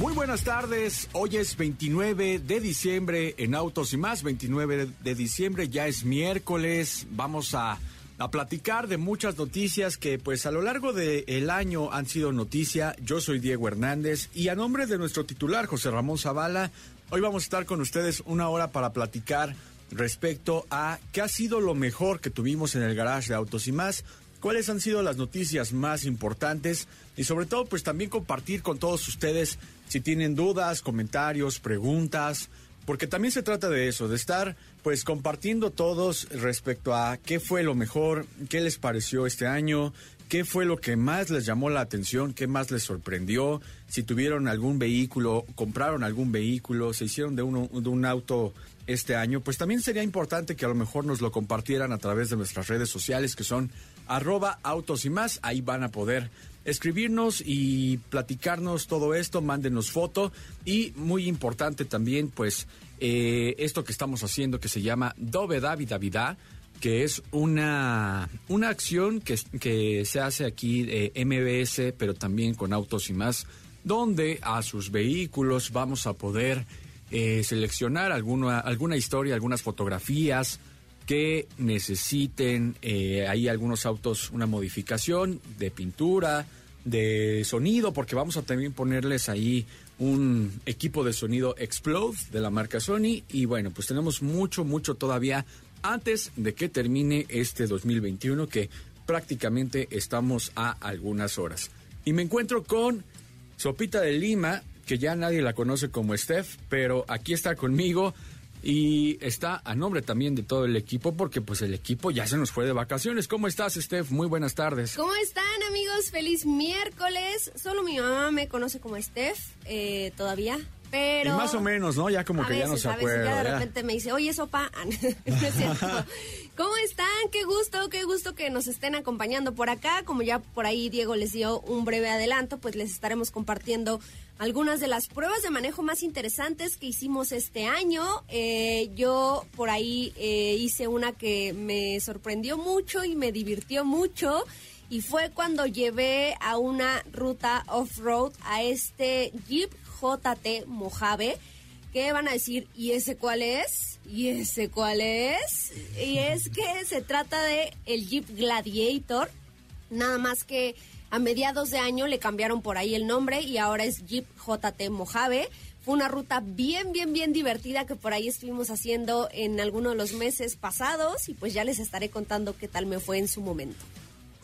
Muy buenas tardes, hoy es 29 de diciembre en Autos y más, 29 de diciembre, ya es miércoles, vamos a, a platicar de muchas noticias que pues a lo largo del año han sido noticia. Yo soy Diego Hernández y a nombre de nuestro titular José Ramón Zavala, hoy vamos a estar con ustedes una hora para platicar respecto a qué ha sido lo mejor que tuvimos en el garage de Autos y más, cuáles han sido las noticias más importantes y sobre todo pues también compartir con todos ustedes si tienen dudas, comentarios, preguntas, porque también se trata de eso, de estar pues compartiendo todos respecto a qué fue lo mejor, qué les pareció este año, qué fue lo que más les llamó la atención, qué más les sorprendió, si tuvieron algún vehículo, compraron algún vehículo, se hicieron de, uno, de un auto este año, pues también sería importante que a lo mejor nos lo compartieran a través de nuestras redes sociales que son arroba autos y más. Ahí van a poder escribirnos y platicarnos todo esto, mándenos foto y muy importante también pues eh, esto que estamos haciendo que se llama Dove David que es una, una acción que, que se hace aquí de MBS, pero también con autos y más, donde a sus vehículos vamos a poder eh, seleccionar alguna, alguna historia, algunas fotografías, que necesiten eh, ahí algunos autos una modificación de pintura, de sonido, porque vamos a también ponerles ahí un equipo de sonido Explode de la marca Sony. Y bueno, pues tenemos mucho, mucho todavía antes de que termine este 2021, que prácticamente estamos a algunas horas. Y me encuentro con Sopita de Lima, que ya nadie la conoce como Steph, pero aquí está conmigo y está a nombre también de todo el equipo porque pues el equipo ya se nos fue de vacaciones. ¿Cómo estás, Steph? Muy buenas tardes. ¿Cómo están, amigos? Feliz miércoles. Solo mi mamá me conoce como Steph eh, todavía. Pero... Y más o menos, ¿no? Ya como que ya no se acuerda. Ya de repente me dice, oye, sopa. ¿Cómo están? Qué gusto, qué gusto que nos estén acompañando por acá. Como ya por ahí Diego les dio un breve adelanto, pues les estaremos compartiendo algunas de las pruebas de manejo más interesantes que hicimos este año. Eh, yo por ahí eh, hice una que me sorprendió mucho y me divirtió mucho. Y fue cuando llevé a una ruta off-road a este Jeep JT Mojave. ¿Qué van a decir? ¿Y ese cuál es? ¿Y ese cuál es? Y es que se trata de el Jeep Gladiator. Nada más que a mediados de año le cambiaron por ahí el nombre y ahora es Jeep JT Mojave. Fue una ruta bien, bien, bien divertida que por ahí estuvimos haciendo en algunos de los meses pasados y pues ya les estaré contando qué tal me fue en su momento.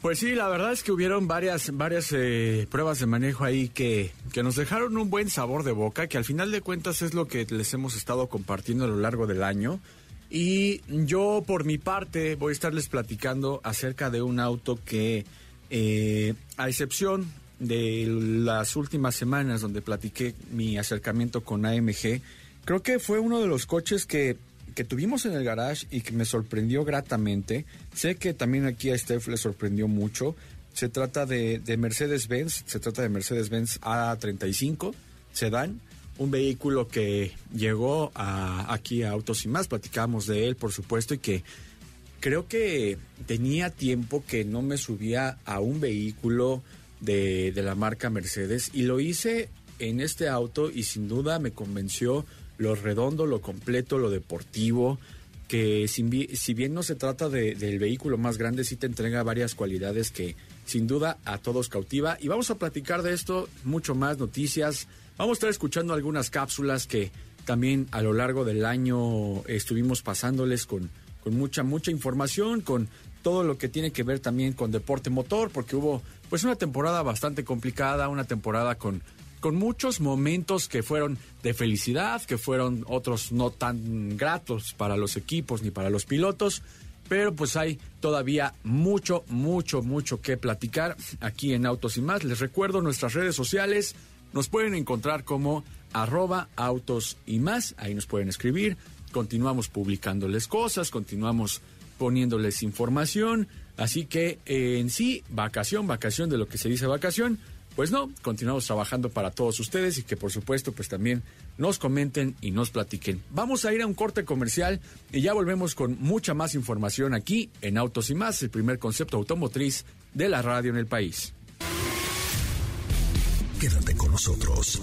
Pues sí, la verdad es que hubieron varias, varias eh, pruebas de manejo ahí que, que nos dejaron un buen sabor de boca, que al final de cuentas es lo que les hemos estado compartiendo a lo largo del año. Y yo por mi parte voy a estarles platicando acerca de un auto que, eh, a excepción de las últimas semanas donde platiqué mi acercamiento con AMG, creo que fue uno de los coches que que tuvimos en el garage y que me sorprendió gratamente. Sé que también aquí a Steph le sorprendió mucho. Se trata de, Mercedes-Benz, se trata de Mercedes-Benz A35 Sedán, un vehículo que llegó aquí a Autos y Más, platicamos de él, por supuesto, y que creo que tenía tiempo que no me subía a un vehículo de, de la marca Mercedes y lo hice en este auto y sin duda me convenció lo redondo, lo completo, lo deportivo, que si, bien no se trata del vehículo más grande, sí te entrega varias cualidades que sin duda a todos cautiva. Y vamos a platicar de esto, mucho más noticias. Vamos a estar escuchando algunas cápsulas que también a lo largo del año estuvimos pasándoles con, con mucha, mucha información, con todo lo que tiene que ver también con deporte motor, porque hubo pues una temporada bastante complicada, una temporada con con muchos momentos que fueron de felicidad, que fueron otros no tan gratos para los equipos ni para los pilotos, pero pues hay todavía mucho, mucho, mucho que platicar aquí en Autos y más. Les recuerdo nuestras redes sociales, nos pueden encontrar como arroba autos y más, ahí nos pueden escribir, continuamos publicándoles cosas, continuamos poniéndoles información. Así que eh, en sí, vacación, vacación de lo que se dice vacación, pues no, continuamos trabajando para todos ustedes y que por supuesto pues también nos comenten y nos platiquen. Vamos a ir a un corte comercial y ya volvemos con mucha más información aquí en Autos y más, el primer concepto automotriz de la radio en el país. Quédate con nosotros.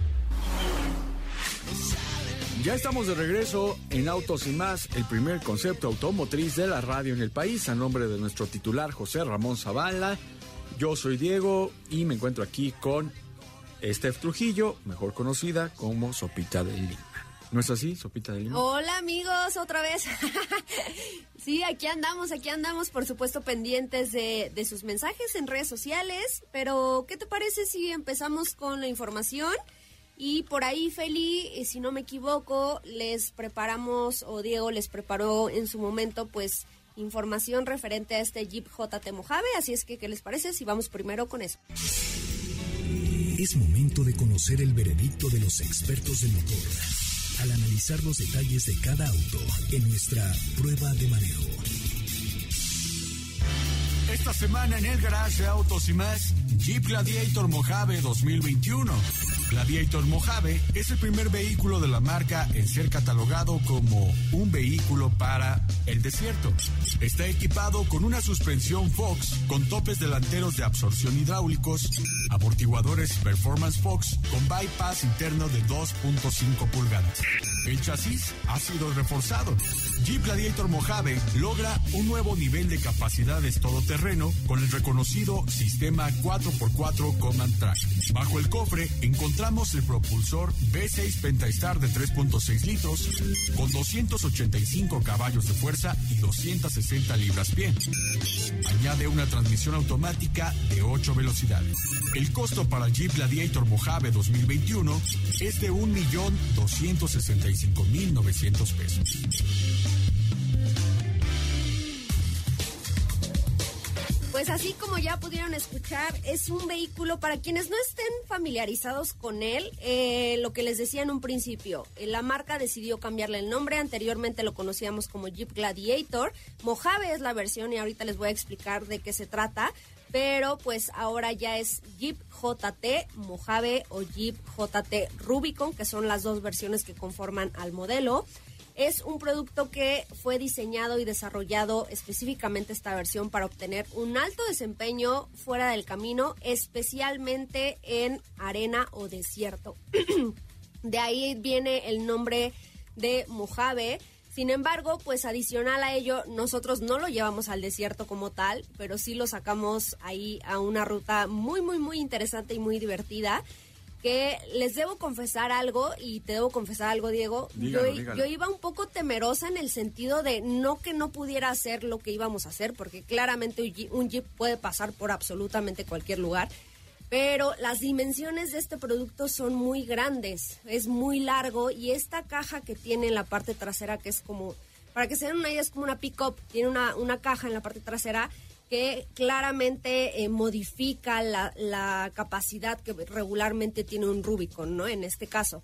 Ya estamos de regreso en Autos y más, el primer concepto automotriz de la radio en el país, a nombre de nuestro titular José Ramón Zavala. Yo soy Diego y me encuentro aquí con Steph Trujillo, mejor conocida como Sopita de Lima. ¿No es así, Sopita de Lima? Hola amigos, otra vez. sí, aquí andamos, aquí andamos, por supuesto, pendientes de, de sus mensajes en redes sociales. Pero, ¿qué te parece si empezamos con la información? Y por ahí, Feli, eh, si no me equivoco, les preparamos, o Diego les preparó en su momento, pues, información referente a este Jeep JT Mojave. Así es que, ¿qué les parece si vamos primero con eso? Es momento de conocer el veredicto de los expertos del motor al analizar los detalles de cada auto en nuestra prueba de manejo. Esta semana en el garage de Autos y más, Jeep Gladiator Mojave 2021. Gladiator Mojave es el primer vehículo de la marca en ser catalogado como un vehículo para el desierto. Está equipado con una suspensión Fox con topes delanteros de absorción hidráulicos, amortiguadores Performance Fox con bypass interno de 2.5 pulgadas. El chasis ha sido reforzado. Jeep Gladiator Mojave logra un nuevo nivel de capacidades todoterreno con el reconocido sistema 4x4 Command Track. Bajo el cofre encontramos el propulsor V6 Pentastar de 3.6 litros con 285 caballos de fuerza y 260 libras-pie. Añade una transmisión automática de 8 velocidades. El costo para Jeep Gladiator Mojave 2021 es de 1.265.900 pesos. Pues así como ya pudieron escuchar, es un vehículo para quienes no estén familiarizados con él. Eh, lo que les decía en un principio, eh, la marca decidió cambiarle el nombre. Anteriormente lo conocíamos como Jeep Gladiator. Mojave es la versión y ahorita les voy a explicar de qué se trata. Pero pues ahora ya es Jeep JT Mojave o Jeep JT Rubicon, que son las dos versiones que conforman al modelo. Es un producto que fue diseñado y desarrollado específicamente esta versión para obtener un alto desempeño fuera del camino, especialmente en arena o desierto. de ahí viene el nombre de Mojave. Sin embargo, pues adicional a ello, nosotros no lo llevamos al desierto como tal, pero sí lo sacamos ahí a una ruta muy, muy, muy interesante y muy divertida que les debo confesar algo y te debo confesar algo, Diego. Dígalo, yo, dígalo. yo iba un poco temerosa en el sentido de no que no pudiera hacer lo que íbamos a hacer, porque claramente un Jeep- un Jeep puede pasar por absolutamente cualquier lugar. Pero las dimensiones de este producto son muy grandes, es muy largo y esta caja que tiene en la parte trasera, que es como, para que se den una idea, es como una pick-up, tiene una, una caja en la parte trasera que claramente eh, modifica la, capacidad que regularmente tiene un Rubicon, ¿no? En este caso.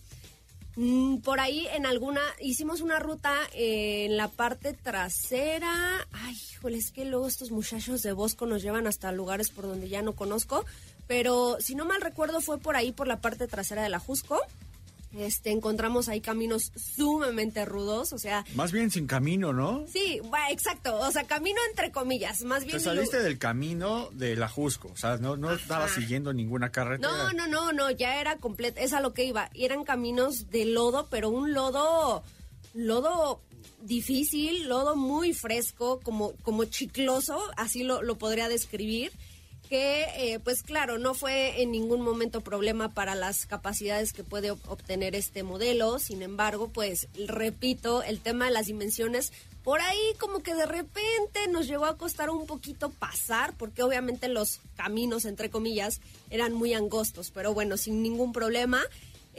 Mm, Por ahí en alguna, hicimos una ruta eh, en la parte trasera. Ay, híjole, es que luego estos muchachos de Bosco nos llevan hasta lugares por donde ya no conozco. Pero si no mal recuerdo fue por ahí, por la parte trasera de la Jusco. Este, encontramos ahí caminos sumamente rudos, o sea, Más bien sin camino, ¿no? sí, va, exacto, o sea, camino entre comillas, más bien... Te saliste del camino de la Jusco, o sea, no, no estabas siguiendo ninguna carretera. No, no, no, no, ya era completo, es a lo que iba. Eran caminos de lodo, pero un lodo, lodo difícil, lodo muy fresco, como, como chicloso, así lo, lo podría describir. Que eh, pues claro, no fue en ningún momento problema para las capacidades que puede obtener este modelo, sin embargo, pues repito, el tema de las dimensiones, por ahí como que de repente nos llegó a costar un poquito pasar, porque obviamente los caminos, entre comillas, eran muy angostos, pero bueno, sin ningún problema.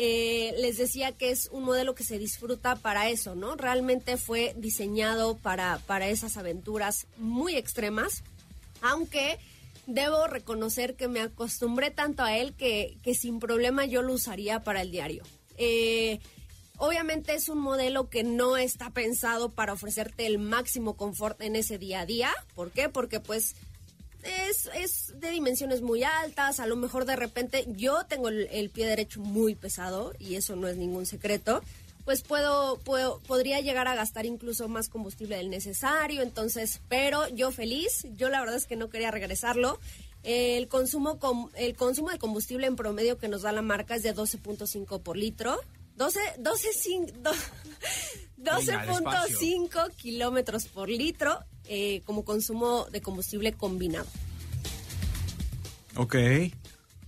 Eh, les decía que es un modelo que se disfruta para eso, ¿no? Realmente fue diseñado para, para esas aventuras muy extremas, aunque debo reconocer que me acostumbré tanto a él que, sin problema yo lo usaría para el diario. Eh, obviamente es un modelo que no está pensado para ofrecerte el máximo confort en ese día a día. ¿Por qué? Porque pues es, es de dimensiones muy altas, a lo mejor de repente yo tengo el pie derecho muy pesado y eso no es ningún secreto pues puedo, puedo, podría llegar a gastar incluso más combustible del necesario, entonces, pero yo feliz, yo la verdad es que no quería regresarlo. El consumo, el consumo de combustible en promedio que nos da la marca es de 12.5 por litro. 12, 12.5 kilómetros por litro eh, como consumo de combustible combinado. Ok.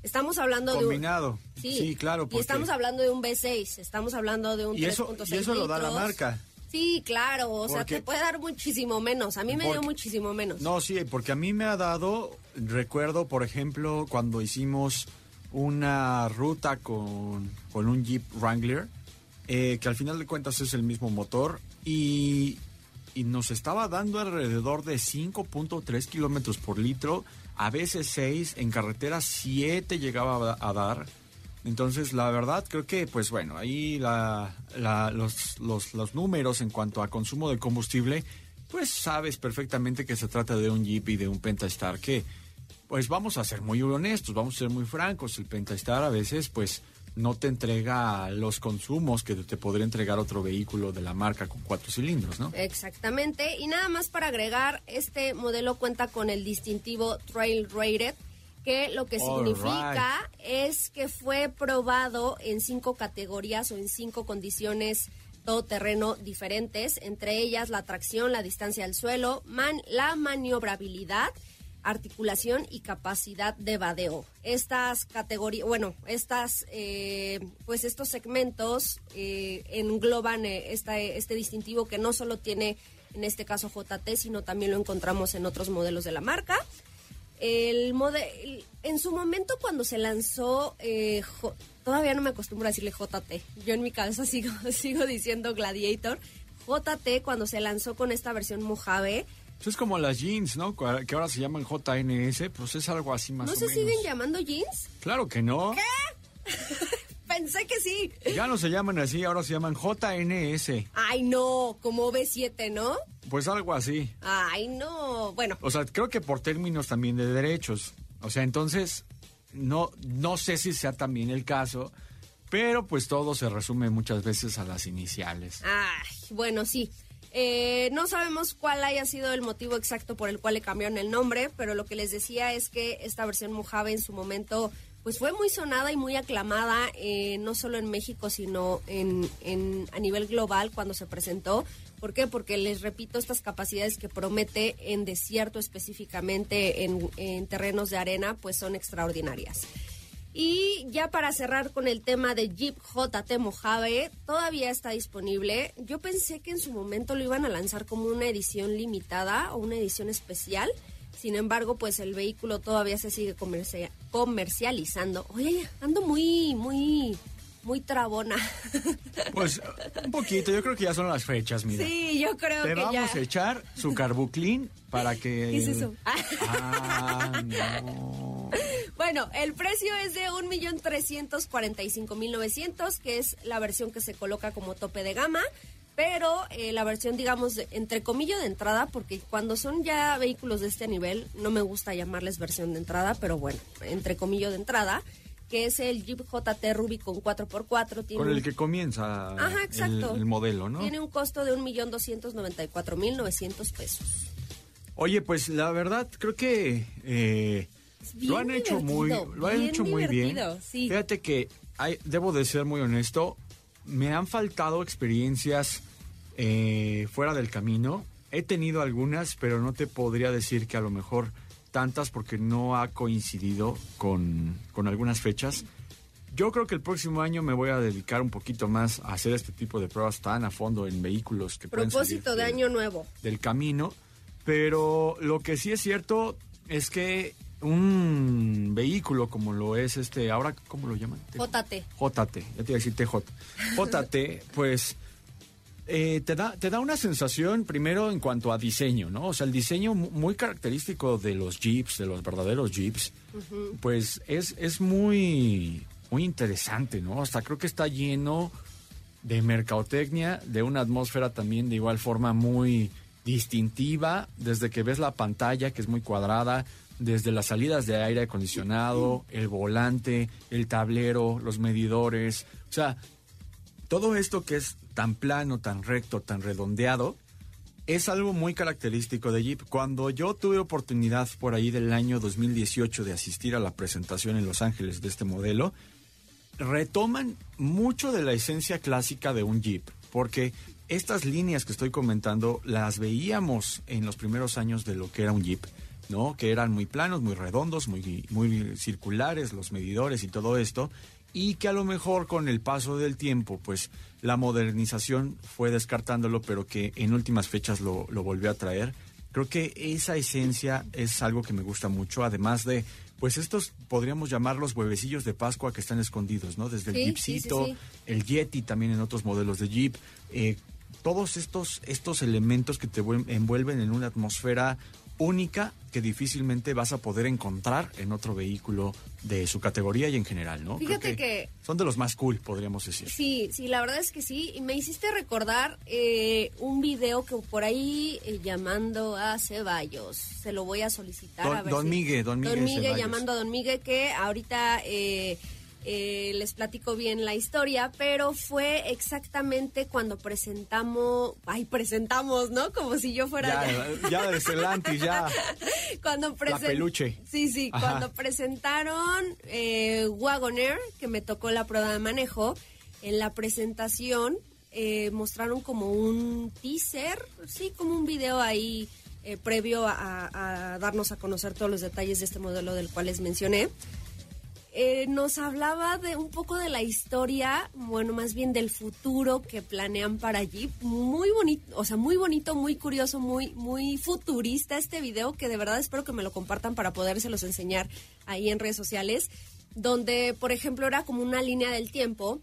Estamos hablando de un... Sí, claro. Y estamos hablando de un B6, estamos hablando de un 3.6 Y eso lo da la marca. Sí, claro, o sea, te puede dar muchísimo menos. A mí me dio muchísimo menos. No, sí, porque a mí me ha dado, recuerdo, por ejemplo, cuando hicimos una ruta con, con un Jeep Wrangler, eh, que al final de cuentas es el mismo motor, y, y nos estaba dando alrededor de 5.3 kilómetros por litro, a veces 6, en carretera 7 llegaba a dar. Entonces, la verdad, creo que, pues bueno, ahí la, los, los, los, números en cuanto a consumo de combustible, pues sabes perfectamente que se trata de un Jeep y de un Pentastar que, pues vamos a ser muy honestos, vamos a ser muy francos, el Pentastar a veces, pues no te entrega los consumos que te podría entregar otro vehículo de la marca con cuatro cilindros, ¿no? Exactamente. Y nada más para agregar, este modelo cuenta con el distintivo Trail Rated, que lo que significa es que fue probado en cinco categorías o en cinco condiciones todoterreno diferentes, entre ellas la tracción, la distancia al suelo, man, la maniobrabilidad, articulación y capacidad de vadeo. Estas categorías, bueno, estas, eh, pues estos segmentos eh, engloban eh, este distintivo que no solo tiene en este caso JT, sino también lo encontramos en otros modelos de la marca. El modelo, en su momento cuando se lanzó, todavía no me acostumbro a decirle JT. Yo en mi cabeza sigo, sigo diciendo Gladiator. JT cuando se lanzó con esta versión Mojave. Es como las jeans, ¿no? Que ahora se llaman JNS, pues es algo así más ¿No se siguen llamando jeans? Claro que no. ¿Qué? Pensé que sí. Ya no se llaman así, ahora se llaman JNS. Ay, no, como B7, ¿no? Pues algo así. Ay, no. Bueno. O sea, creo que por términos también de derechos. O sea, entonces, no, no sé si sea también el caso, pero pues todo se resume muchas veces a las iniciales. Ay, bueno, sí. Eh, no sabemos cuál haya sido el motivo exacto por el cual le cambiaron el nombre, pero lo que les decía es que esta versión Mojave en su momento pues fue muy sonada y muy aclamada, eh, no solo en México, sino en, en, a nivel global cuando se presentó. ¿Por qué? Porque les repito, estas capacidades que promete en desierto específicamente, en, terrenos de arena, pues son extraordinarias. Y ya para cerrar con el tema de Jeep JT Mojave, todavía está disponible. Yo pensé que en su momento lo iban a lanzar como una edición limitada o una edición especial. Sin embargo, pues el vehículo todavía se sigue comercializando. Oye, ando muy, muy muy trabona. Pues un poquito, yo creo que ya son las fechas, mira. Sí, yo creo que ya. Te vamos a echar su carbuclín para que... ¿Qué es eso? Ah, no. Bueno, el precio es de 1.345.900, que es la versión que se coloca como tope de gama pero eh, la versión, digamos, entre comillas de entrada, porque cuando son ya vehículos de este nivel, no me gusta llamarles versión de entrada, pero bueno, entre comillas de entrada, que es el Jeep JT Rubicon 4x4. Tiene Con el que comienza El, modelo, ¿no? Tiene un costo de 1.294.900 pesos. Oye, pues la verdad, creo que eh, lo han hecho muy, lo han hecho muy bien. Fíjate que hay, debo de ser muy honesto, me han faltado experiencias eh, fuera del camino. He tenido algunas, pero no te podría decir que a lo mejor tantas porque no ha coincidido con, con algunas fechas. Yo creo que el próximo año me voy a dedicar un poquito más a hacer este tipo de pruebas tan a fondo en vehículos que Propósito salir de año nuevo. del camino. Pero lo que sí es cierto es que un vehículo como lo es este, ahora, ¿cómo lo llaman? JT. JT, ya te iba a decir TJ. JT, pues eh, te, da, te da una sensación primero en cuanto a diseño, ¿no? O sea, el diseño mu- muy característico de los Jeeps, de los verdaderos Jeeps, pues es, es muy, muy interesante, ¿no? Hasta creo que está lleno de mercadotecnia, de una atmósfera también de igual forma muy distintiva, desde que ves la pantalla que es muy cuadrada, desde las salidas de aire acondicionado, el volante, el tablero, los medidores, o sea, todo esto que es tan plano, tan recto, tan redondeado, es algo muy característico de Jeep. Cuando yo tuve oportunidad por ahí del año 2018 de asistir a la presentación en Los Ángeles de este modelo, retoman mucho de la esencia clásica de un Jeep, porque estas líneas que estoy comentando las veíamos en los primeros años de lo que era un Jeep, ¿no? Que eran muy planos, muy redondos, muy, muy circulares, los medidores y todo esto, y que a lo mejor con el paso del tiempo, pues la modernización fue descartándolo, pero que en últimas fechas lo, lo volvió a traer. Creo que esa esencia es algo que me gusta mucho, además de, pues estos podríamos llamarlos huevecillos de Pascua que están escondidos, ¿no? Desde el Jeepcito, sí, sí, el Yeti también en otros modelos de Jeep, eh, todos estos, estos elementos que te vuel- envuelven en una atmósfera única que difícilmente vas a poder encontrar en otro vehículo de su categoría y en general, ¿no? Creo Fíjate que- son de los más cool, podríamos decir. Sí, sí, la verdad es que sí. Y me hiciste recordar eh, un video que por ahí eh, llamando a Ceballos. Se lo voy a solicitar. Don- a ver don si- Migue, don Migue Ceballos. llamando a Don Migue, que ahorita eh, eh, les platico bien la historia, pero fue exactamente cuando presentamos. Ay, presentamos, ¿no? Como si yo fuera. Ya, ya de Celantis, ya. cuando peluche. Sí, sí, Ajá. cuando presentaron eh, Wagoner, que me tocó la prueba de manejo, en la presentación eh, mostraron como un teaser, sí, como un video ahí eh, previo a, a- a darnos a conocer todos los detalles de este modelo del cual les mencioné. Eh, nos hablaba de un poco de la historia, bueno, más bien del futuro que planean para Jeep. Muy bonito, o sea, muy bonito, muy curioso, muy, muy futurista este video que de verdad espero que me lo compartan para podérselos enseñar ahí en redes sociales, donde, por ejemplo, era como una línea del tiempo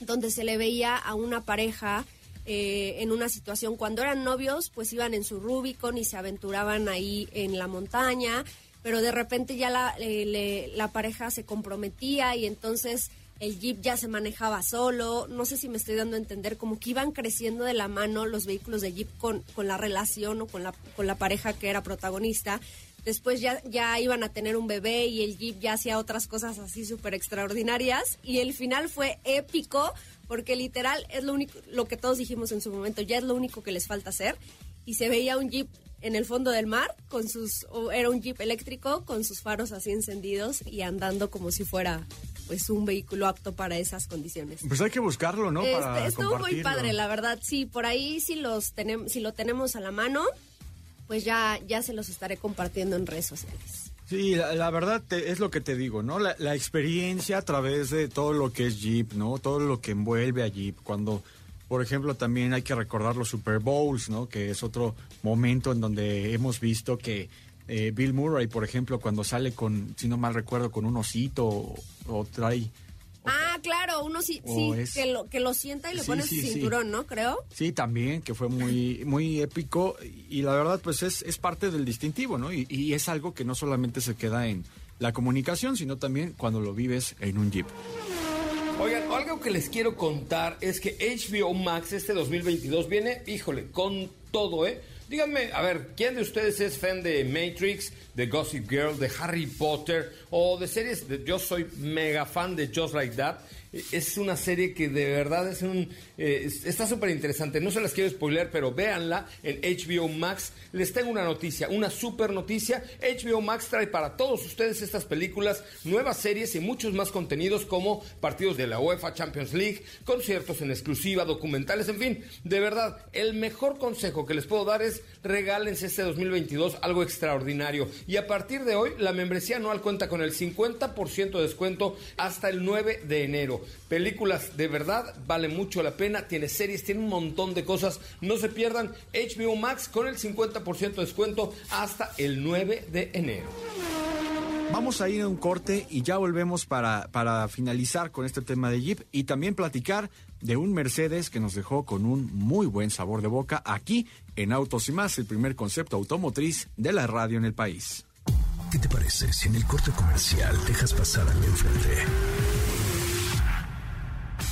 donde se le veía a una pareja eh, en una situación cuando eran novios, pues iban en su Rubicon y se aventuraban ahí en la montaña, pero de repente ya la, eh, la pareja se comprometía y entonces el jeep ya se manejaba solo, no sé si me estoy dando a entender, como que iban creciendo de la mano los vehículos de jeep con, con la relación o con la, con la pareja que era protagonista. Después ya, ya iban a tener un bebé y el Jeep ya hacía otras cosas así súper extraordinarias. Y el final fue épico porque literal es lo único, lo que todos dijimos en su momento, ya es lo único que les falta hacer. Y se veía un Jeep en el fondo del mar con sus, era un Jeep eléctrico con sus faros así encendidos y andando como si fuera pues un vehículo apto para esas condiciones. Pues hay que buscarlo, ¿no? Este, Para estuvo muy padre, la verdad. Sí, por ahí si los tenemos, si lo tenemos a la mano, pues ya, ya se los estaré compartiendo en redes sociales. Sí, la, la verdad te- es lo que te digo, ¿no? La, la experiencia a través de todo lo que es Jeep, ¿no? Todo lo que envuelve a Jeep. Cuando, por ejemplo, también hay que recordar los Super Bowls, ¿no? Que es otro momento en donde hemos visto que eh, Bill Murray, por ejemplo, cuando sale con, si no mal recuerdo, con un osito o, o trae... Ah, claro, uno sí, O sí es- que, lo, que lo sienta y le Sí, pone sí, su cinturón, ¿no? Creo. Sí, también, que fue muy, muy épico y la verdad pues es, es parte del distintivo, ¿no? Y, y es algo que no solamente se queda en la comunicación, sino también cuando lo vives en un Jeep. Oigan, algo que les quiero contar es que HBO Max este 2022 viene, híjole, con todo, ¿eh? Díganme, a ver, ¿quién de ustedes es fan de Matrix, de Gossip Girl, de Harry Potter o de series? de- yo soy mega fan de Just Like That. es una serie que de verdad es un eh, está súper interesante. No se las quiero spoiler, pero véanla en HBO Max. Les tengo una noticia, una super noticia. HBO Max trae para todos ustedes estas películas, nuevas series y muchos más contenidos como partidos de la UEFA Champions League, conciertos en exclusiva, documentales, en fin. De verdad, el mejor consejo que les puedo dar es regálense este 2022 algo extraordinario. Y a partir de hoy, la membresía anual cuenta con el 50% de descuento hasta el 9 de enero. Películas de verdad, vale mucho la pena, tiene series, tiene un montón de cosas. No se pierdan HBO Max con el 50% de descuento hasta el 9 de enero. Vamos a ir a un corte y ya volvemos para, para finalizar con este tema de Jeep y también platicar de un Mercedes que nos dejó con un muy buen sabor de boca aquí en Autos y más, el primer concepto automotriz de la radio en el país. ¿Qué te parece si en el corte comercial dejas pasar al de enfrente?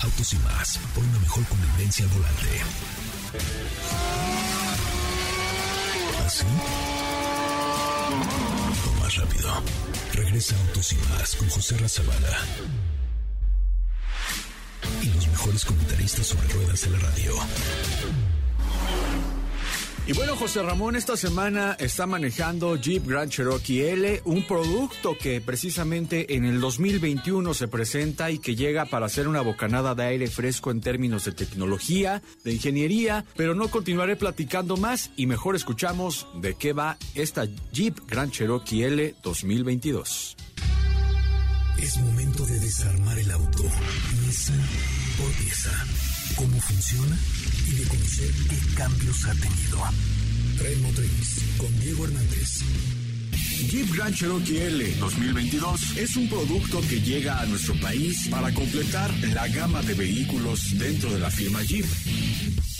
Autos y más, por una mejor convivencia al volante. ¿Así? O más rápido. Regresa Autos y más con José Razabala. Y los mejores comentaristas sobre ruedas de la radio. Y bueno, José Ramón esta semana está manejando Jeep Grand Cherokee L, un producto que precisamente en el 2021 se presenta y que llega para hacer una bocanada de aire fresco en términos de tecnología, de ingeniería, pero no continuaré platicando más y mejor escuchamos de qué va esta Jeep Grand Cherokee L 2022. Es momento de desarmar el auto. ¿Cómo funciona? Y de conocer qué cambios ha tenido. Red Motriz con Diego Hernández. Jeep Grand Cherokee L 2022 es un producto que llega a nuestro país para completar la gama de vehículos dentro de la firma Jeep.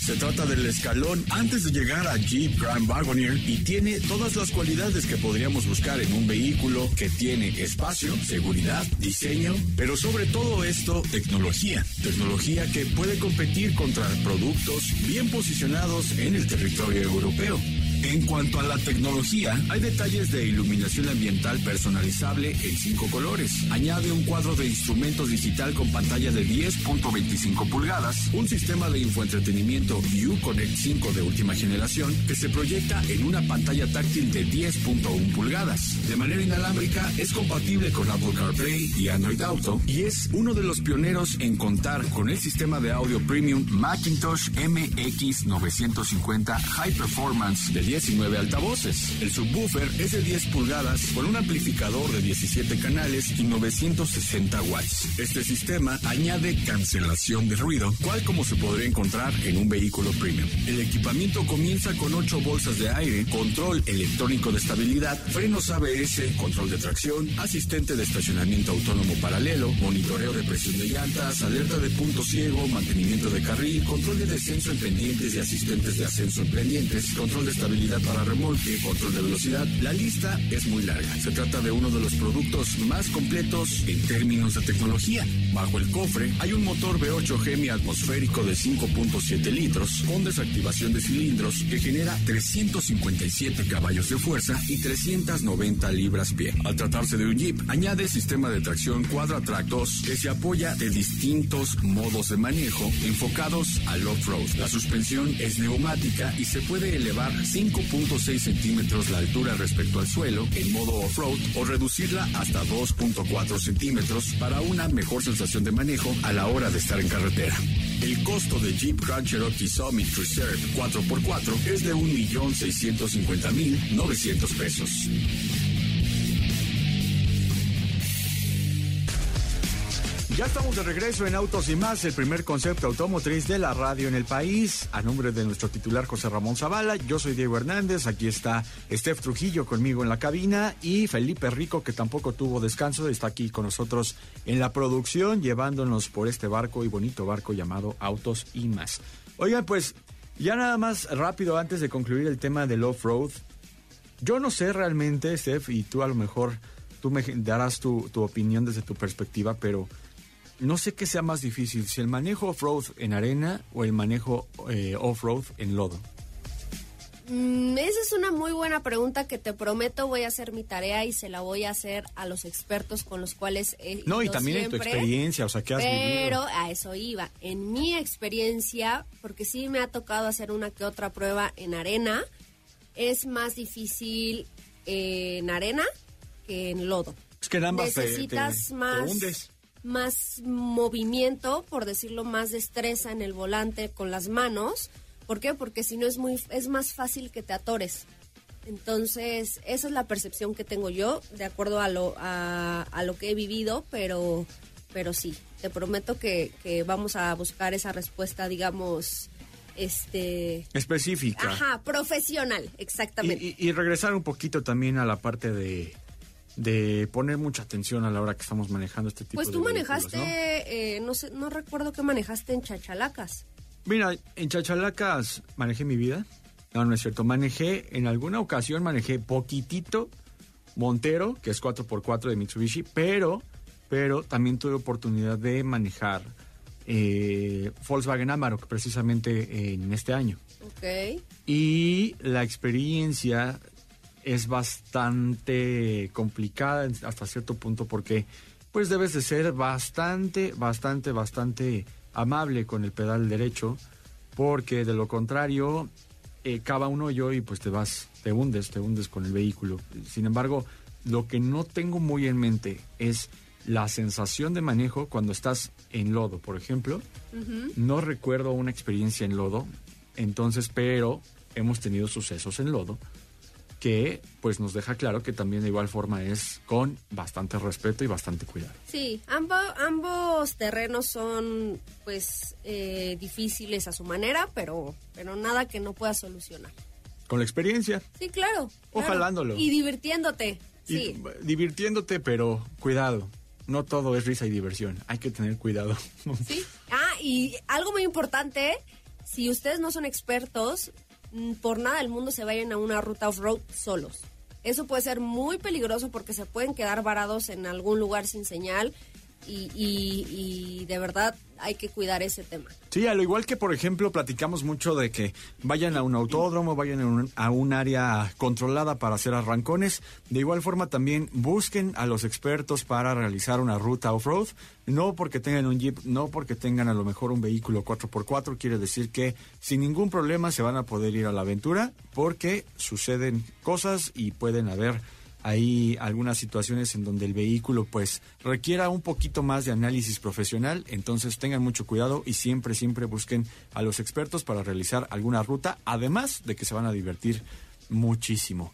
Se trata del escalón antes de llegar a Jeep Grand Wagoneer y tiene todas las cualidades que podríamos buscar en un vehículo que tiene espacio, seguridad, diseño, pero sobre todo esto, tecnología. Tecnología que puede competir contra productos bien posicionados en el territorio europeo. En cuanto a la tecnología, hay detalles de iluminación ambiental personalizable en cinco colores. Añade un cuadro de instrumentos digital con pantalla de 10.25 pulgadas, un sistema de infoentretenimiento Uconnect 5 de última generación que se proyecta en una pantalla táctil de 10.1 pulgadas. De manera inalámbrica, es compatible con Apple CarPlay y Android Auto y es uno de los pioneros en contar con el sistema de audio premium Macintosh MX950 High Performance de 19 altavoces. El subwoofer es de 10 pulgadas con un amplificador de 17 canales y 960 watts. Este sistema añade cancelación de ruido, cual como se podría encontrar en un vehículo premium. El equipamiento comienza con 8 bolsas de aire, control electrónico de estabilidad, frenos ABS, control de tracción, asistente de estacionamiento autónomo paralelo, monitoreo de presión de llantas, alerta de punto ciego, mantenimiento de carril, control de descenso en pendientes y asistentes de ascenso en pendientes, control de estabilidad para remolque, control de velocidad. La lista es muy larga. Se trata de uno de los productos más completos en términos de tecnología. Bajo el cofre hay un motor V8 Gemi atmosférico de 5.7 litros con desactivación de cilindros que genera 357 caballos de fuerza y 390 libras pie. Al tratarse de un Jeep, añade sistema de tracción Quadratrack 2 que se apoya de distintos modos de manejo enfocados al off-road. La suspensión es neumática y se puede elevar 5.6 centímetros la altura respecto al suelo en modo off-road o reducirla hasta 2.4 centímetros para una mejor sensación de manejo a la hora de estar en carretera. El costo de Jeep Grand Cherokee Summit Reserve 4x4 es de 1.650.900 pesos. Ya estamos de regreso en Autos y más, el primer concepto automotriz de la radio en el país. A nombre de nuestro titular José Ramón Zavala, yo soy Diego Hernández, aquí está Steph Trujillo conmigo en la cabina y Felipe Rico, que tampoco tuvo descanso, está aquí con nosotros en la producción, llevándonos por este barco y bonito barco llamado Autos y más. Oigan, pues ya nada más rápido antes de concluir el tema del off-road. Yo no sé realmente, Steph, y tú a lo mejor tú me darás tu, tu opinión desde tu perspectiva, pero no sé qué sea más difícil, si el manejo off-road en arena o el manejo eh, off-road en lodo. Mm, esa es una muy buena pregunta que te prometo voy a hacer mi tarea y se la voy a hacer a los expertos con los cuales he No, y también en tu experiencia, o sea, ¿qué has Pero vivido? a eso iba. En mi experiencia, porque sí me ha tocado hacer una que otra prueba en arena, es más difícil eh, en arena que en lodo. Es que en ambas te- te- Necesitas te más, hundes. Más movimiento, por decirlo, más destreza en el volante con las manos. ¿Por qué? Porque si no es muy es más fácil que te atores. Entonces, esa es la percepción que tengo yo, de acuerdo a lo, a, a lo que he vivido, pero, pero sí, te prometo que, que vamos a buscar esa respuesta, digamos, este... Específica. Ajá, profesional, Y, exactamente. y- y regresar un poquito también a la parte de, de poner mucha atención a la hora que estamos manejando este tipo pues de tú vehículos, manejaste, ¿no? eh, no sé, no recuerdo que manejaste en Chachalacas. Mira, en Chachalacas manejé mi vida. No, no es cierto. Manejé, en alguna ocasión manejé poquitito Montero, que es 4x4 de Mitsubishi, pero, pero también tuve oportunidad de manejar eh, Volkswagen Amarok precisamente en este año. Ok. Y la experiencia es bastante complicada hasta cierto punto porque pues debes de ser bastante, bastante, bastante amable con el pedal derecho porque de lo contrario eh, cava un hoyo y pues te vas, te hundes, te hundes con el vehículo. Sin embargo, lo que no tengo muy en mente es la sensación de manejo cuando estás en lodo, por ejemplo. No recuerdo una experiencia en lodo, entonces, pero hemos tenido sucesos en lodo que pues nos deja claro que también de igual forma es con bastante respeto y bastante cuidado. Sí, ambo- ambos terrenos son pues eh, difíciles a su manera, pero, pero nada que no puedas solucionar. Con la experiencia Sí, claro. O claro. jalándolo. Y divirtiéndote. y Sí. divirtiéndote, pero cuidado. No todo es risa y diversión. Hay que tener cuidado. Sí. Ah, y algo muy importante, si ustedes no son expertos, por nada del mundo se vayan a una ruta off-road solos. Eso puede ser muy peligroso porque se pueden quedar varados en algún lugar sin señal y, y- y de verdad hay que cuidar ese tema. Sí, a lo igual que, por ejemplo, platicamos mucho de que vayan a un autódromo, vayan a un, a un área controlada para hacer arrancones. De igual forma, también busquen a los expertos para realizar una ruta off-road. No porque tengan un Jeep, no porque tengan a lo mejor un vehículo 4x4, quiere decir que sin ningún problema se van a poder ir a la aventura porque suceden cosas y pueden haber hay algunas situaciones en donde el vehículo pues requiera un poquito más de análisis profesional, entonces tengan mucho cuidado y siempre, siempre busquen a los expertos para realizar alguna ruta, además de que se van a divertir muchísimo.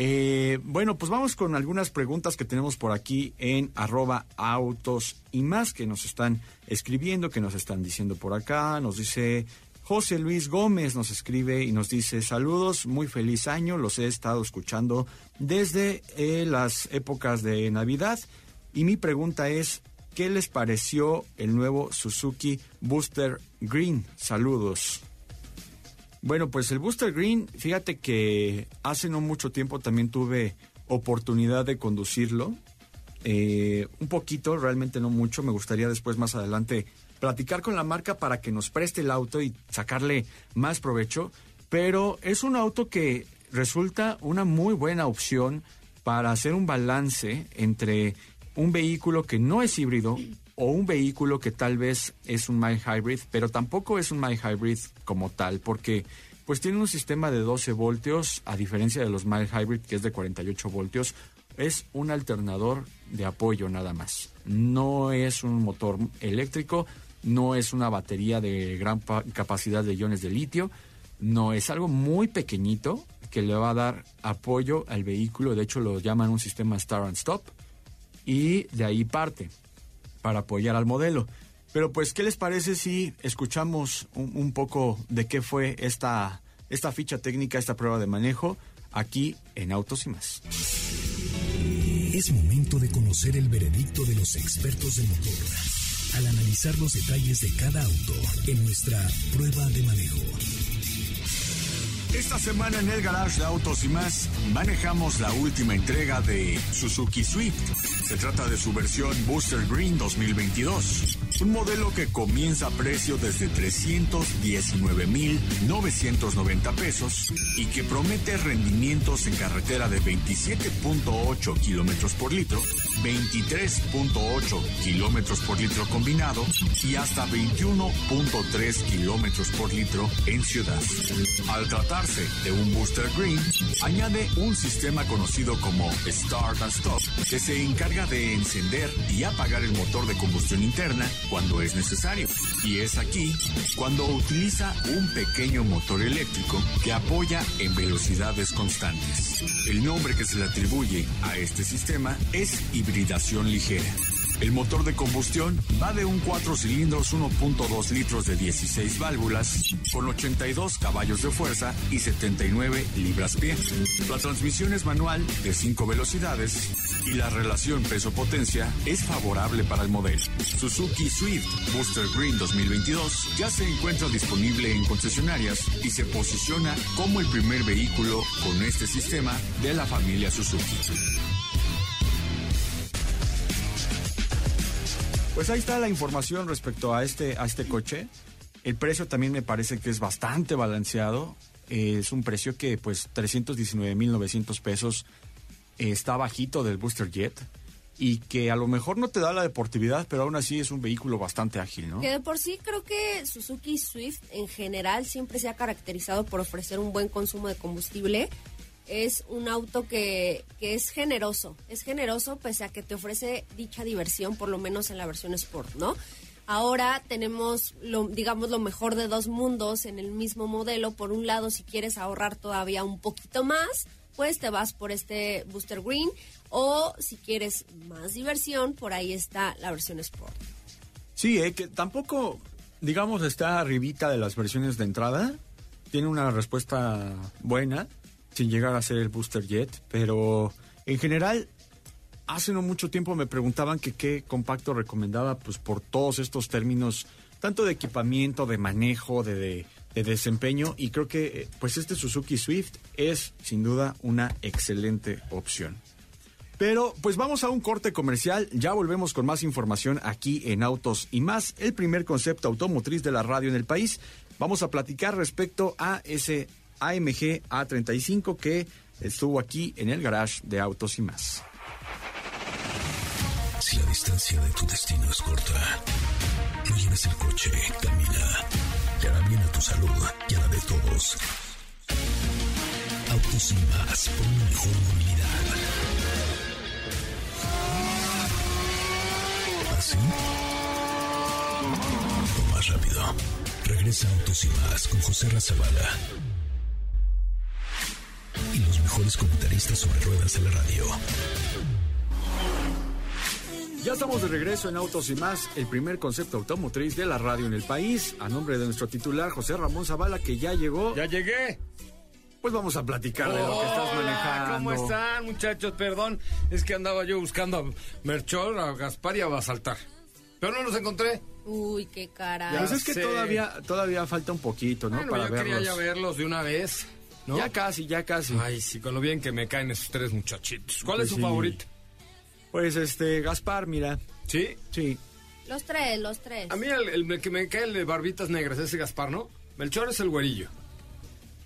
Eh, bueno, pues vamos con algunas preguntas que tenemos por aquí en arroba autos y más que nos están escribiendo, que nos están diciendo por acá. Nos dice José Luis Gómez, nos escribe y nos dice saludos, muy feliz año, los he estado escuchando desde eh, las épocas de Navidad. Y mi pregunta es, ¿qué les pareció el nuevo Suzuki Booster Green? Saludos. Bueno, pues el Booster Green, fíjate que hace no mucho tiempo también tuve oportunidad de conducirlo. Eh, un poquito, realmente no mucho. Me gustaría después, más adelante, platicar con la marca para que nos preste el auto y sacarle más provecho. Pero es un auto que resulta una muy buena opción para hacer un balance entre un vehículo que no es híbrido o un vehículo que tal vez es un mild hybrid, pero tampoco es un mild hybrid como tal, porque pues tiene un sistema de 12 voltios, a diferencia de los mild hybrid que es de 48 voltios, es un alternador de apoyo nada más. No es un motor eléctrico, no es una batería de gran pa- capacidad de iones de litio, no es algo muy pequeñito que le va a dar apoyo al vehículo, de hecho lo llaman un sistema Start and Stop y de ahí parte para apoyar al modelo. Pero pues, ¿qué les parece si escuchamos un, poco de qué fue esta, esta ficha técnica, esta prueba de manejo aquí en Autos y más? Es momento de conocer el veredicto de los expertos del motor al analizar los detalles de cada auto en nuestra prueba de manejo. Esta semana en el garage de Autos y más manejamos la última entrega de Suzuki Swift. Se trata de su versión Booster Green 2022. Un modelo que comienza a precio desde 319,990 pesos y que promete rendimientos en carretera de 27.8 kilómetros por litro, 23.8 kilómetros por litro combinado y hasta 21.3 kilómetros por litro en ciudad. Al tratarse de un Booster Green, añade un sistema conocido como Start and Stop, que se encarga de encender y apagar el motor de combustión interna cuando es necesario. Y es aquí cuando utiliza un pequeño motor eléctrico que apoya en velocidades constantes. El nombre que se le atribuye a este sistema es hibridación ligera. El motor de combustión va de un 4 cilindros 1.2 litros de 16 válvulas con 82 caballos de fuerza y 79 libras-pie. La transmisión es manual de 5 velocidades y la relación peso-potencia es favorable para el modelo. Suzuki Swift Booster Green 2022 ya se encuentra disponible en concesionarias y se posiciona como el primer vehículo con este sistema de la familia Suzuki. Pues ahí está la información respecto a este, a este coche. El precio también me parece que es bastante balanceado. Es un precio que, pues, 319.900 pesos está bajito del Booster Jet y que a lo mejor no te da la deportividad, pero aún así es un vehículo bastante ágil, ¿no? Que de por sí creo que Suzuki Swift en general siempre se ha caracterizado por ofrecer un buen consumo de combustible. Es un auto que, que es generoso, es generoso pese a que te ofrece dicha diversión, por lo menos en la versión Sport, ¿no? Ahora tenemos, lo, digamos, lo mejor de dos mundos en el mismo modelo. Por un lado, si quieres ahorrar todavía un poquito más, pues te vas por este Booster Green. O si quieres más diversión, por ahí está la versión Sport. Sí, eh, que tampoco, digamos, está arribita de las versiones de entrada. Tiene una respuesta buena, sin llegar a ser el Booster Jet, pero en general, hace no mucho tiempo me preguntaban que qué compacto recomendaba, pues por todos estos términos, tanto de equipamiento, de manejo, de, de, de desempeño, y creo que eh, pues este Suzuki Swift es sin duda una excelente opción. Pero pues vamos a un corte comercial, ya volvemos con más información aquí en Autos y más, el primer concepto automotriz de la radio en el país. Vamos a platicar respecto a ese AMG A35 que estuvo aquí en el garage de Autos y más. Si la distancia de tu destino es corta, no lleves el coche, camina. Salud y a la de todos. Autos y más por una mejor movilidad. ¿Así? O más rápido. Regresa Autos y más con José Razabala. Y los mejores comentaristas sobre ruedas de la radio. Ya estamos de regreso en Autos y más, el primer concepto automotriz de la radio en el país. A nombre de nuestro titular José Ramón Zavala, que ya llegó, Ya llegué. pues vamos a platicar de lo que estás manejando. ¿Cómo están, muchachos? Perdón, es que andaba yo buscando a Merchol, a Gaspar y a Basaltar. Pero no los encontré. Uy, qué cara. Ya Pues es que sé. todavía, todavía falta un poquito, ¿no? Bueno, Para yo quería verlos. ya verlos de una vez. ¿no? Ya casi, ya casi. Ay, sí, con lo bien que me caen esos tres muchachitos. ¿Cuál Pues es su sí. favorito? Pues este, Gaspar, mira. ¿Sí? Sí. Los tres, los tres. A mí el, el que me cae el de barbitas negras, ese Gaspar, ¿no? Melchor es el güerillo.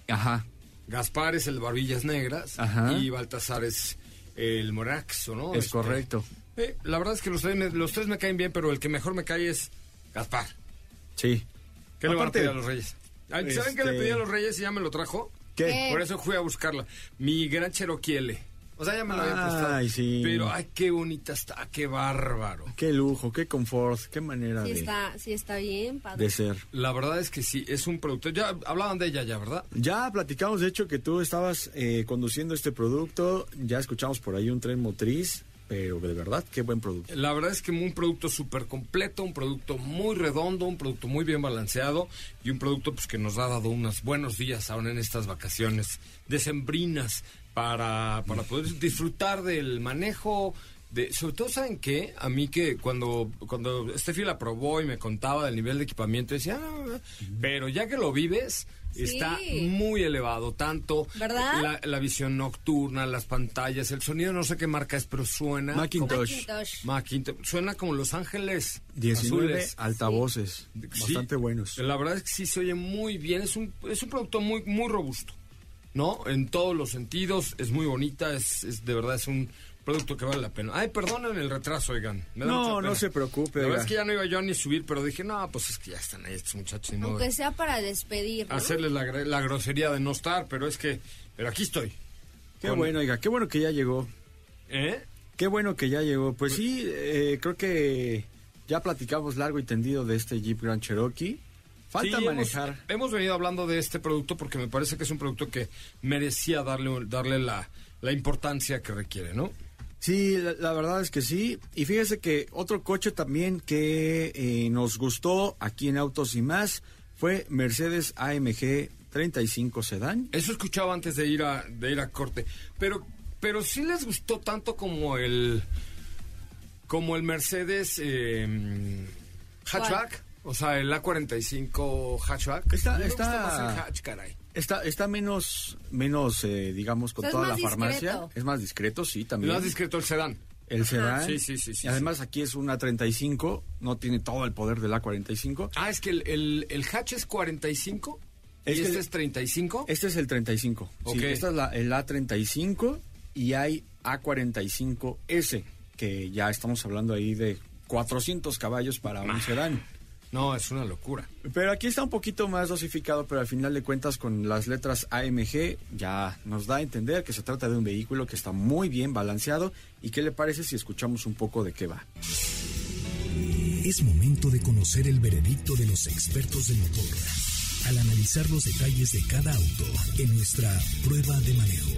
Ajá. Gaspar es el de barbillas negras. Ajá. Y Baltasar es el moraxo, ¿no? Es Este, correcto. eh, la verdad es que los tres, me, los tres me caen bien, pero el que mejor me cae es Gaspar. Sí. ¿Qué le van a Aparte, pedir a los reyes? Ay, ¿Saben qué le este- pedí a los reyes y ya me lo trajo? ¿Qué? ¿Qué? Por eso fui a buscarla. Mi gran Cherokee L. O sea, ya me la había Ay, prestado. sí. Pero, ay, qué bonita está, qué bárbaro. Qué lujo, qué confort, qué manera Sí de, está, sí está bien, padre. de ser. La verdad es que sí, es un producto. Ya hablaban de ella ya, ¿verdad? Ya platicamos, de hecho, que tú estabas eh, conduciendo este producto. Ya escuchamos por ahí un tren motriz, pero de verdad, qué buen producto. La verdad es que un producto súper completo, un producto muy redondo, un producto muy bien balanceado y un producto pues, que nos ha dado unos buenos días ahora en estas vacaciones decembrinas para, para poder disfrutar del manejo. De, sobre todo, ¿saben qué? A mí que cuando, cuando Steffi la probó y me contaba del nivel de equipamiento, decía, "Ah, pero ya que lo vives, Está muy elevado, tanto ¿Verdad? La, la visión nocturna, las pantallas, el sonido, no sé qué marca es, pero suena. Macintosh. Macintosh. Macintosh. Suena como Los Ángeles 19 azules. altavoces, Sí. bastante buenos. La verdad es que sí se oye muy bien. Es un, es un producto muy, muy robusto, ¿no? En todos los sentidos. Es muy bonita. Es, es- de verdad es un producto que vale la pena. Ay, perdonen el retraso, oigan. Me da No, mucha no se preocupe, La verdad es que ya no iba yo a ni subir, pero dije, no, pues es que ya están ahí estos muchachos. Ni modo de Aunque sea para despedir, ¿no? hacerles la, gre- la grosería de no estar, pero es que... Pero aquí estoy. Qué Con- bueno, oiga, qué bueno que ya llegó. ¿Eh? Qué bueno que ya llegó. Pues sí, eh, creo que ya platicamos largo y tendido de este Jeep Grand Cherokee. Falta Sí, manejar. Hemos, venido hablando de este producto porque me parece que es un producto que merecía darle, darle la, la importancia que requiere, ¿no? Sí, la, la verdad es que sí. Y fíjese que otro coche también que eh, nos gustó aquí en Autos y más fue Mercedes AMG 35 Sedán. Eso escuchaba antes de ir a, de ir a corte. Pero, pero sí les gustó tanto como el como el Mercedes eh, hatchback. O sea, el A45 hatchback. Está- está- gusta más el hatch, caray. Está, está menos, menos eh, digamos, con O sea, es toda la más farmacia. discreto. Es más discreto, sí, también. más discreto el sedán. El sedán. Sí, sí, sí, sí, y además aquí es una 35, no tiene todo el poder del A45. Ah, es que el, el, el hatch es 45 Es y que este es 35. Este es el 35. Ok. Sí, esta es la, el A35 y hay A45S, que ya estamos hablando ahí de 400 caballos para un sedán. No, es una locura. Pero aquí está un poquito más dosificado, pero al final de cuentas con las letras AMG ya nos da a entender que se trata de un vehículo que está muy bien balanceado. ¿Y qué le parece si escuchamos un poco de qué va? Es momento de conocer el veredicto de los expertos de motor al analizar los detalles de cada auto en nuestra prueba de manejo.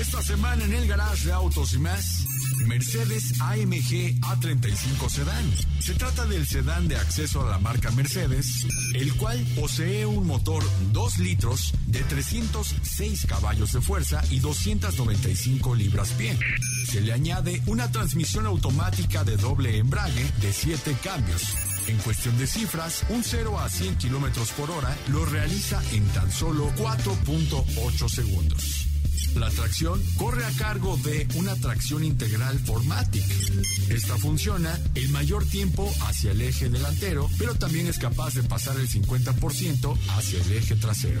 Esta semana en el garage de autos y más, Mercedes AMG A35 Sedán. Se trata del sedán de acceso a la marca Mercedes, el cual posee un motor 2 litros de 306 caballos de fuerza y 295 libras-pie. Se le añade una transmisión automática de doble embrague de 7 cambios. En cuestión de cifras, un 0 a 100 kilómetros por hora lo realiza en tan solo 4.8 segundos. La tracción corre a cargo de una tracción integral Formatic. Esta funciona el mayor tiempo hacia el eje delantero, pero también es capaz de pasar el 50% hacia el eje trasero.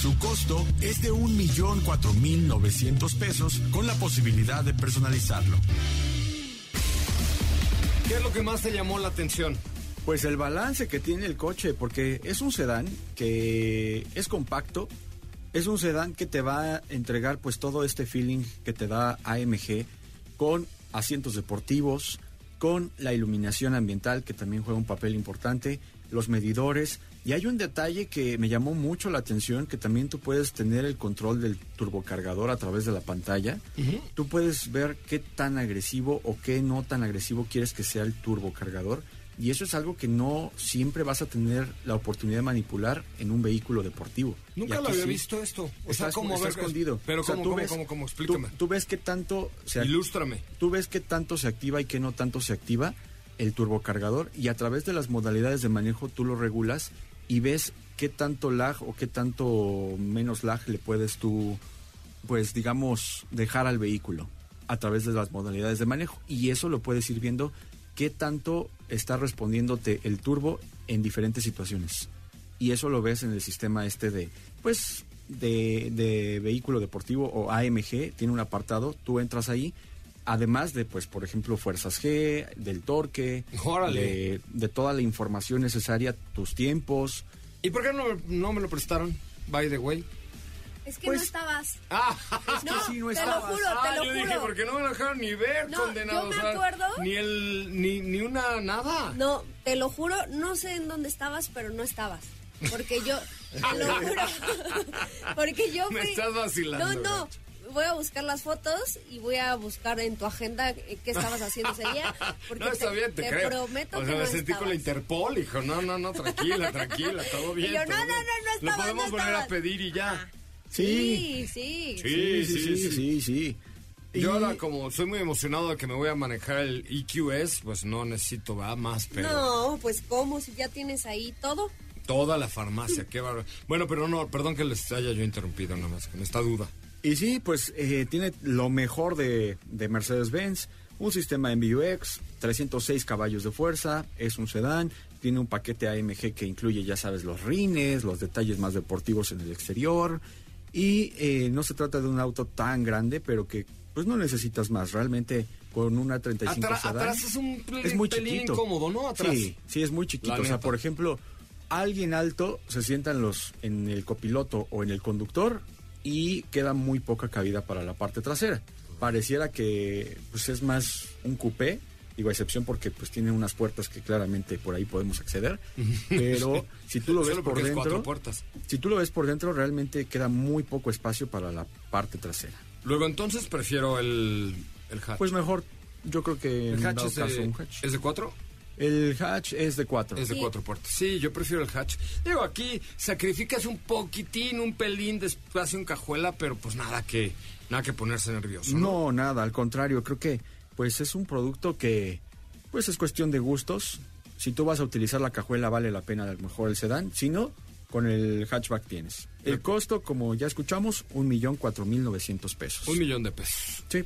Su costo es de 1.004.900 pesos con la posibilidad de personalizarlo. ¿Qué es lo que más te llamó la atención? Pues el balance que tiene el coche, porque es un sedán que es compacto, es un sedán que te va a entregar pues todo este feeling que te da AMG con asientos deportivos, con la iluminación ambiental que también juega un papel importante, los medidores. Y hay un detalle que me llamó mucho la atención que también tú puedes tener el control del turbocargador a través de la pantalla. Tú puedes ver qué tan agresivo o qué no tan agresivo quieres que sea el turbocargador y eso es algo que no siempre vas a tener la oportunidad de manipular en un vehículo deportivo. Nunca lo había sí. visto esto. O Está, sea, como está escondido. Pero O sea, ¿cómo, tú cómo, ves- cómo, cómo? tú- Explícame. Tú, ves qué tanto se Ilústrame. tú ves qué tanto se activa y qué no tanto se activa el turbocargador y a través de las modalidades de manejo tú lo regulas y ves qué tanto lag o qué tanto menos lag le puedes tú, pues digamos, dejar al vehículo a través de las modalidades de manejo. Y eso lo puedes ir viendo qué tanto está respondiéndote el turbo en diferentes situaciones. Y eso lo ves en el sistema este de, pues, de, de vehículo deportivo o AMG, tiene un apartado, tú entras ahí, además de, pues, por ejemplo, fuerzas G, del torque, de, de toda la información necesaria, tus tiempos. ¿Y por qué no, no me lo prestaron? By the way. Es que Pues- no estabas. Ah, No, sí, no te lo estabas. juro, ah, te lo yo juro. dije, porque no me lo dejaron ni ver, No, yo me o sea, acuerdo. Ni el, ni, ni una, nada. No, te lo juro, no sé en dónde estabas, pero no estabas. Porque yo, te lo juro. Porque yo Me estás vacilando, No, no. Voy a buscar las fotos y voy a buscar en tu agenda eh, qué estabas haciendo ese día. Porque no, está te, bien, te, te creo. prometo o que sea, no me sentí con la estabas. Interpol, hijo. No, no, no, tranquila, tranquila, todo bien. yo, todo no, no, no, no Lo estabas, podemos no volver a estabas. pedir y ya. Ah, Sí, sí. Sí, sí, sí. sí, sí. Yo ahora, como soy muy emocionado de que me voy a manejar el EQS, pues no necesito ¿verdad? más, pero... No, pues cómo, si ya tienes ahí todo. Toda la farmacia, qué bárbaro. Bueno, pero no, perdón que les haya yo interrumpido nada más, con esta duda. Y sí, pues eh, tiene lo mejor de, de Mercedes-Benz, un sistema MBUX, 306 caballos de fuerza, es un sedán, tiene un paquete AMG que incluye, ya sabes, los rines, los detalles más deportivos en el exterior, y eh, no se trata de un auto tan grande, pero que pues no necesitas más, realmente con una 35 Atra- sedán, atrás es un es muy pelín chiquito. incómodo, ¿no? Atrás. Sí, sí, es muy chiquito. La O sea, neta. por ejemplo, alguien alto se sienta en, los, en el copiloto o en el conductor y queda muy poca cabida para la parte trasera. Pareciera que pues, es más un coupé, digo a excepción porque pues tiene unas puertas que claramente por ahí podemos acceder, pero si tú lo ves Solo por dentro, puertas. si tú lo ves por dentro realmente queda muy poco espacio para la parte trasera. Luego entonces prefiero el, el hatch. Pues mejor, yo creo que el en hatch es caso de, un hatch. ¿es de cuatro? El hatch es de cuatro. Es de Sí. cuatro puertas. Sí, yo prefiero el hatch. Digo, aquí sacrificas un poquitín, un pelín de espacio en cajuela, pero pues nada que, nada que ponerse nervioso. ¿no? No, nada, al contrario, creo que pues es un producto que pues es cuestión de gustos. Si tú vas a utilizar la cajuela vale la pena a lo mejor el sedán, si no, con el hatchback tienes. El costo, como ya escuchamos, un millón cuatro mil novecientos pesos. Un millón de pesos. Sí,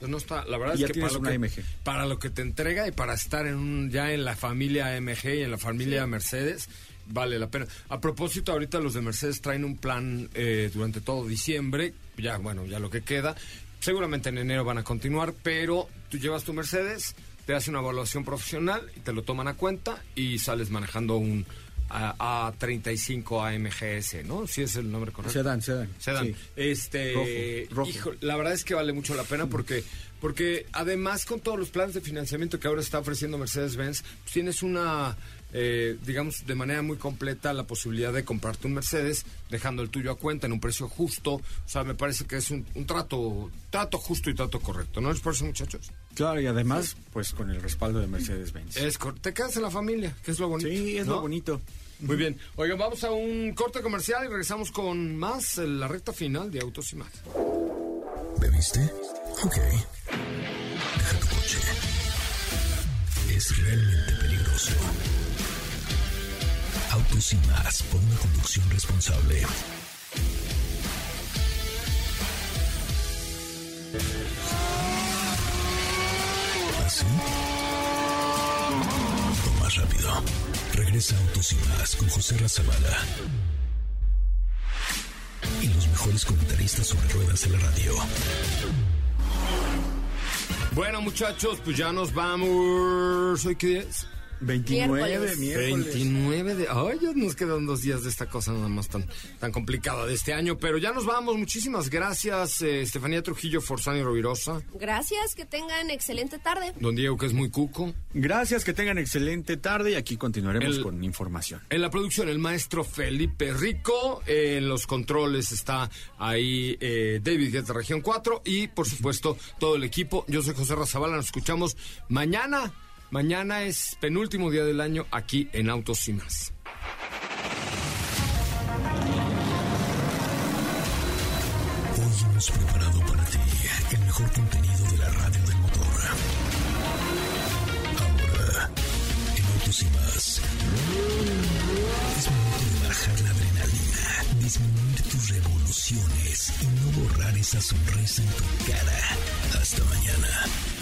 Pues no está, la verdad Y ya es que, para lo una que AMG. para lo que te entrega y para estar en un, ya en la familia AMG y en la familia Mercedes, vale la pena. A propósito, ahorita los de Mercedes traen un plan eh, durante todo diciembre, ya bueno, ya lo que queda. Seguramente en enero van a continuar, pero tú llevas tu Mercedes, te hace una evaluación profesional y te lo toman a cuenta y sales manejando un A- A35 AMGS, ¿no? Si es el nombre correcto. sedán. Sedan. sí. Este, Rojo, rojo. hijo, la verdad es que vale mucho la pena porque porque además con todos los planes de financiamiento que ahora está ofreciendo Mercedes-Benz, pues tienes una eh, digamos de manera muy completa la posibilidad de comprarte un Mercedes dejando el tuyo a cuenta en un precio justo, o sea, me parece que es un, un trato trato justo y trato correcto, ¿no les parece, muchachos? Claro, y además, pues con el respaldo de Mercedes-Benz. Es te quedas en la familia, que es lo bonito. Sí, es ¿no? lo bonito. Muy bien. Oigan, vamos a un corte comercial y regresamos con más en la recta final de Autos y más. ¿Bebiste? Ok. Deja tu coche. Es realmente peligroso. Autos y más por una conducción responsable. ¿Así? O más rápido. Regresa Autos y más con José Razabala. Y los mejores comentaristas sobre ruedas en la radio. Bueno, muchachos, pues ya nos vamos. ¿Hoy qué es? 29 Miércoles. miércoles. 29 de... Ay, ya nos quedan dos días de esta cosa nada más tan, tan complicada de este año. Pero ya nos vamos. Muchísimas gracias, eh, Estefanía Trujillo, Forzani Rovirosa. Gracias, que tengan excelente tarde. Don Diego, que es muy cuco. Gracias, que tengan excelente tarde y aquí continuaremos El- con información. En la producción, el maestro Felipe Rico. Eh, en los controles está ahí eh, David Guetta, Región 4. Y, por supuesto, todo el equipo. Yo soy José Razabala. Nos escuchamos mañana. Mañana es penúltimo día del año aquí en Autos. Hoy hemos preparado para ti el mejor contenido de la radio del motor. Ahora, en Autos es momento de bajar la adrenalina, disminuir tus revoluciones y no borrar esa sonrisa en tu cara. Hasta mañana.